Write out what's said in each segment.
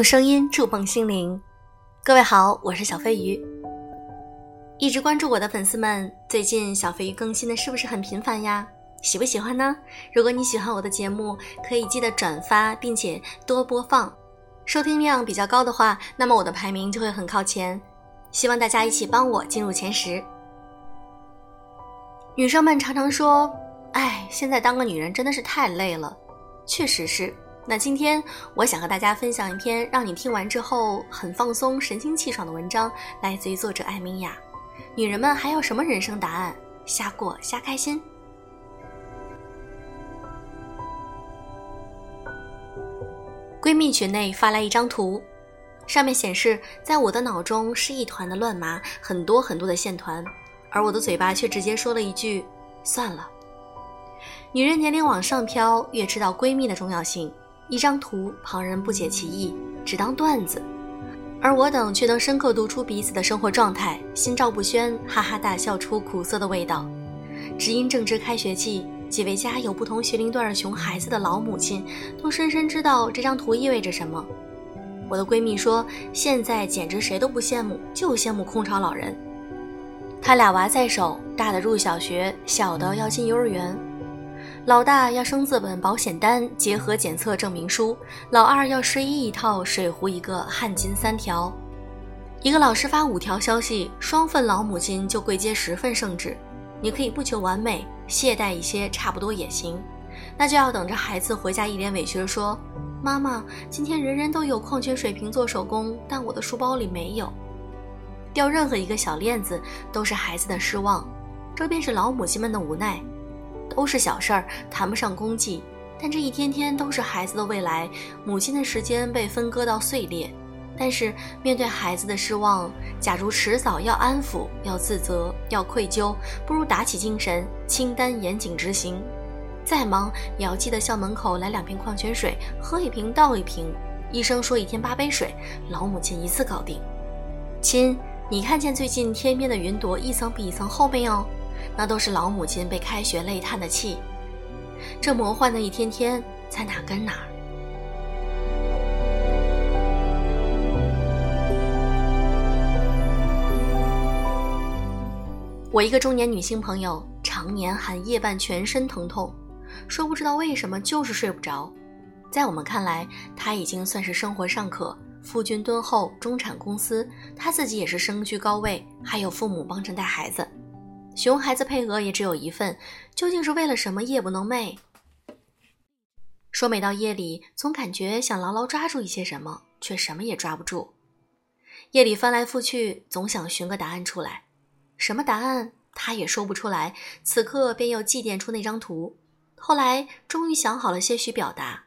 用声音触碰心灵，各位好，我是小飞鱼。一直关注我的粉丝们，最近小飞鱼更新的是不是很频繁呀？喜不喜欢呢？如果你喜欢我的节目，可以记得转发，并且多播放。收听量比较高的话，那么我的排名就会很靠前。希望大家一起帮我进入前十。女生们常常说：“哎，现在当个女人真的是太累了。”确实是。那今天我想和大家分享一篇让你听完之后很放松、神清气爽的文章，来自于作者艾米亚。女人们还要什么人生答案？瞎过瞎开心。闺蜜群内发来一张图，上面显示，在我的脑中是一团的乱麻，很多很多的线团，而我的嘴巴却直接说了一句：“算了。”女人年龄往上飘，越知道闺蜜的重要性。一张图，旁人不解其意，只当段子；而我等却能深刻读出彼此的生活状态，心照不宣，哈哈大笑出苦涩的味道。只因正值开学季，几位家有不同学龄段的熊孩子的老母亲，都深深知道这张图意味着什么。我的闺蜜说：“现在简直谁都不羡慕，就羡慕空巢老人。他俩娃在手，大的入小学，小的要进幼儿园。”老大要生字本、保险单、结合检测证明书；老二要睡衣一套、水壶一个、汗巾三条。一个老师发五条消息，双份老母亲就跪接十份圣旨。你可以不求完美，懈怠一些，差不多也行。那就要等着孩子回家一脸委屈地说：“妈妈，今天人人都有矿泉水瓶做手工，但我的书包里没有。”掉任何一个小链子都是孩子的失望，这便是老母亲们的无奈。都是小事儿，谈不上功绩，但这一天天都是孩子的未来。母亲的时间被分割到碎裂，但是面对孩子的失望，假如迟早要安抚、要自责、要愧疚，不如打起精神，清单严谨执行。再忙也要记得校门口来两瓶矿泉水，喝一瓶倒一瓶。医生说一天八杯水，老母亲一次搞定。亲，你看见最近天边的云朵一层比一层厚没有？那都是老母亲被开学累叹的气，这魔幻的一天天在哪跟哪儿？我一个中年女性朋友，常年喊夜半全身疼痛，说不知道为什么就是睡不着。在我们看来，她已经算是生活尚可，夫君敦厚，中产公司，她自己也是身居高位，还有父母帮着带孩子。熊孩子配额也只有一份，究竟是为了什么夜不能寐？说每到夜里，总感觉想牢牢抓住一些什么，却什么也抓不住。夜里翻来覆去，总想寻个答案出来，什么答案他也说不出来。此刻便又祭奠出那张图，后来终于想好了些许表达。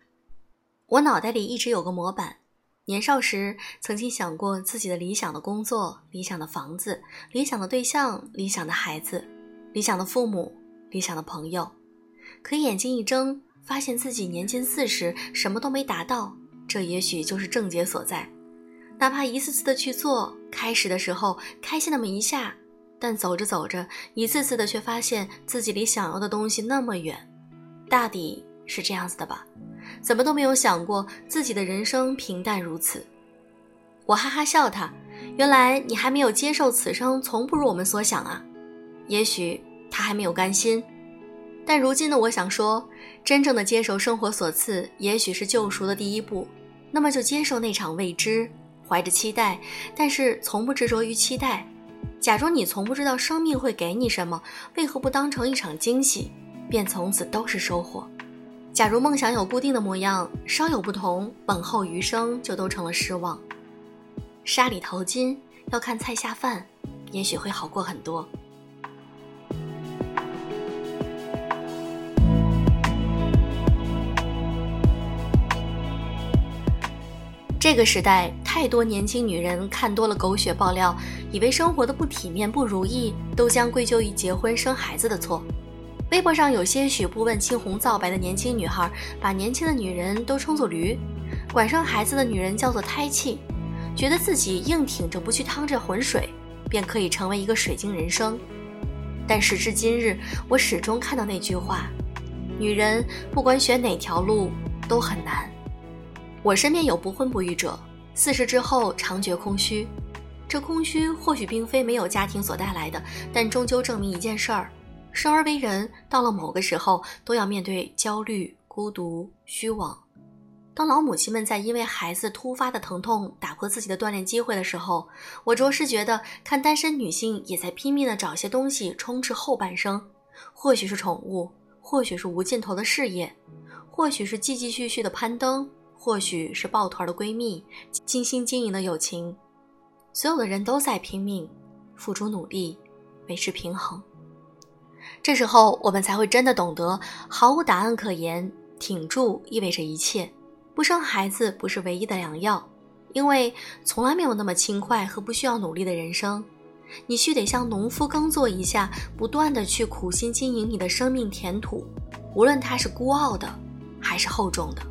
我脑袋里一直有个模板。年少时曾经想过自己的理想的工作、理想的房子、理想的对象、理想的孩子、理想的父母、理想的朋友，可眼睛一睁，发现自己年近四十，什么都没达到。这也许就是症结所在。哪怕一次次的去做，开始的时候开心那么一下，但走着走着，一次次的却发现自己离想要的东西那么远。大抵是这样子的吧。怎么都没有想过自己的人生平淡如此，我哈哈笑他。原来你还没有接受此生从不如我们所想啊！也许他还没有甘心，但如今的我想说，真正的接受生活所赐，也许是救赎的第一步。那么就接受那场未知，怀着期待，但是从不执着于期待。假如你从不知道生命会给你什么，为何不当成一场惊喜，便从此都是收获？假如梦想有固定的模样，稍有不同，往后余生就都成了失望。沙里淘金要看菜下饭，也许会好过很多。这个时代，太多年轻女人看多了狗血爆料，以为生活的不体面、不如意，都将归咎于结婚生孩子的错。微博上有些许不问青红皂白的年轻女孩，把年轻的女人都称作驴，管生孩子的女人叫做胎气，觉得自己硬挺着不去趟这浑水，便可以成为一个水晶人生。但时至今日，我始终看到那句话：女人不管选哪条路都很难。我身边有不婚不育者，四十之后常觉空虚，这空虚或许并非没有家庭所带来的，但终究证明一件事儿：生而为人，到了某个时候都要面对焦虑、孤独、虚妄。当老母亲们在因为孩子突发的疼痛打破自己的锻炼机会的时候，我着实觉得看单身女性也在拼命的找些东西充斥后半生，或许是宠物，或许是无尽头的事业，或许是继继续续的攀登，或许是抱团的闺蜜，精心经营的友情。所有的人都在拼命，付出努力，维持平衡。这时候我们才会真的懂得，毫无答案可言，挺住意味着一切。不生孩子不是唯一的良药，因为从来没有那么轻快和不需要努力的人生。你须得像农夫耕作一下，不断的去苦心经营你的生命田土，无论它是孤傲的，还是厚重的。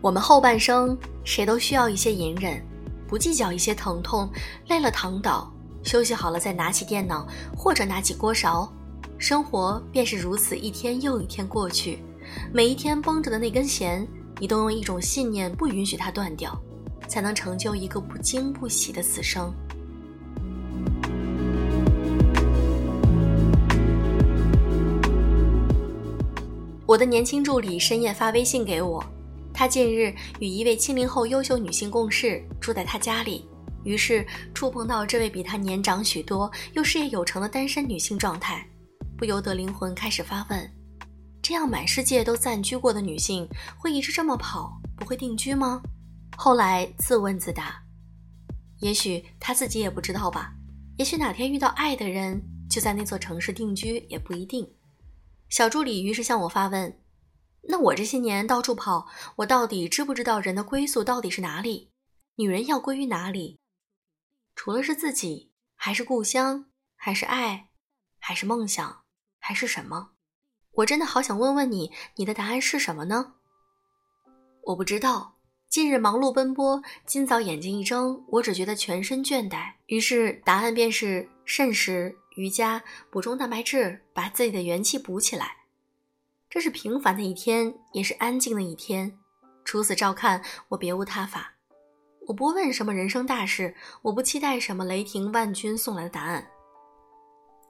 我们后半生谁都需要一些隐忍，不计较一些疼痛，累了躺倒，休息好了再拿起电脑或者拿起锅勺，生活便是如此一天又一天过去，每一天绷着的那根弦。你都用一种信念不允许它断掉，才能成就一个不惊不喜的此生。我的年轻助理深夜发微信给我，他近日与一位七零后优秀女性共事，住在他家里，于是触碰到这位比他年长许多又事业有成的单身女性状态，不由得灵魂开始发问。这样满世界都暂居过的女性，会一直这么跑，不会定居吗？后来自问自答，也许她自己也不知道吧。也许哪天遇到爱的人，就在那座城市定居，也不一定。小助理于是向我发问：“那我这些年到处跑，我到底知不知道人的归宿到底是哪里？女人要归于哪里？除了是自己，还是故乡，还是爱，还是梦想，还是什么？”我真的好想问问你，你的答案是什么呢？我不知道。近日忙碌奔波，今早眼睛一睁，我只觉得全身倦怠。于是答案便是慎食、瑜伽、补充蛋白质，把自己的元气补起来。这是平凡的一天，也是安静的一天。除此照看，我别无他法。我不问什么人生大事，我不期待什么雷霆万钧送来的答案。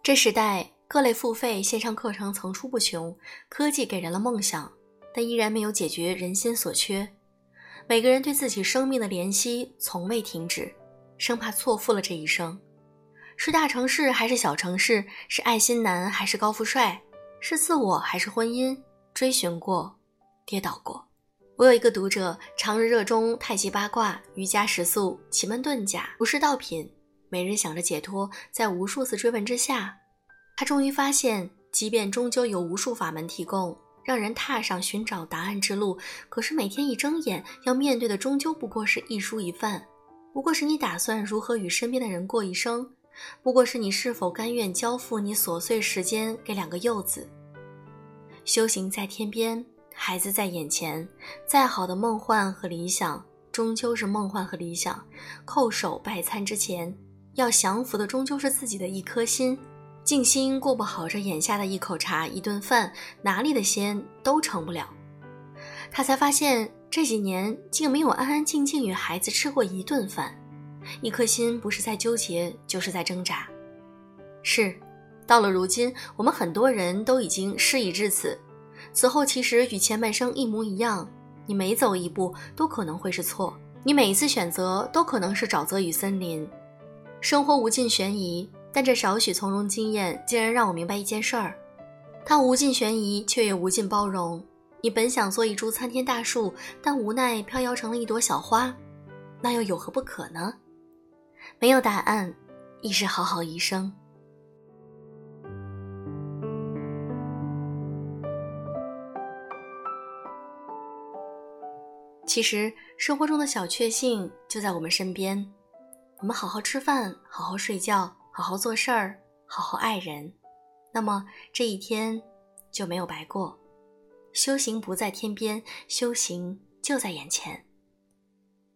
这时代。各类付费线上课程层出不穷，科技给人了梦想，但依然没有解决人心所缺。每个人对自己生命的怜惜从未停止，生怕错付了这一生。是大城市还是小城市？是爱心男还是高富帅？是自我还是婚姻？追寻过，跌倒过。我有一个读者，常日热衷太极八卦、瑜伽食宿、奇门遁甲、儒释道品，每日想着解脱，在无数次追问之下。他终于发现，即便终究有无数法门提供，让人踏上寻找答案之路，可是每天一睁眼要面对的，终究不过是一蔬一饭，不过是你打算如何与身边的人过一生，不过是你是否甘愿交付你琐碎时间给两个幼子。修行在天边，孩子在眼前，再好的梦幻和理想，终究是梦幻和理想。叩首拜餐之前，要降服的终究是自己的一颗心。静心过不好这眼下的一口茶一顿饭，哪里的仙都成不了。他才发现这几年竟没有安安静静与孩子吃过一顿饭，一颗心不是在纠结，就是在挣扎。是，到了如今，我们很多人都已经事已至此，此后其实与前半生一模一样。你每走一步都可能会是错，你每一次选择都可能是沼泽与森林。生活无尽悬疑。但这少许从容经验，竟然让我明白一件事儿：它无尽悬疑，却也无尽包容。你本想做一株参天大树，但无奈飘摇成了一朵小花，那又有何不可呢？没有答案，亦是好好一生。其实，生活中的小确幸就在我们身边。我们好好吃饭，好好睡觉。好好做事儿，好好爱人，那么这一天就没有白过。修行不在天边，修行就在眼前。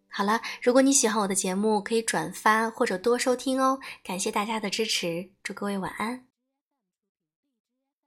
好了，如果你喜欢我的节目，可以转发或者多收听哦。感谢大家的支持，祝各位晚安。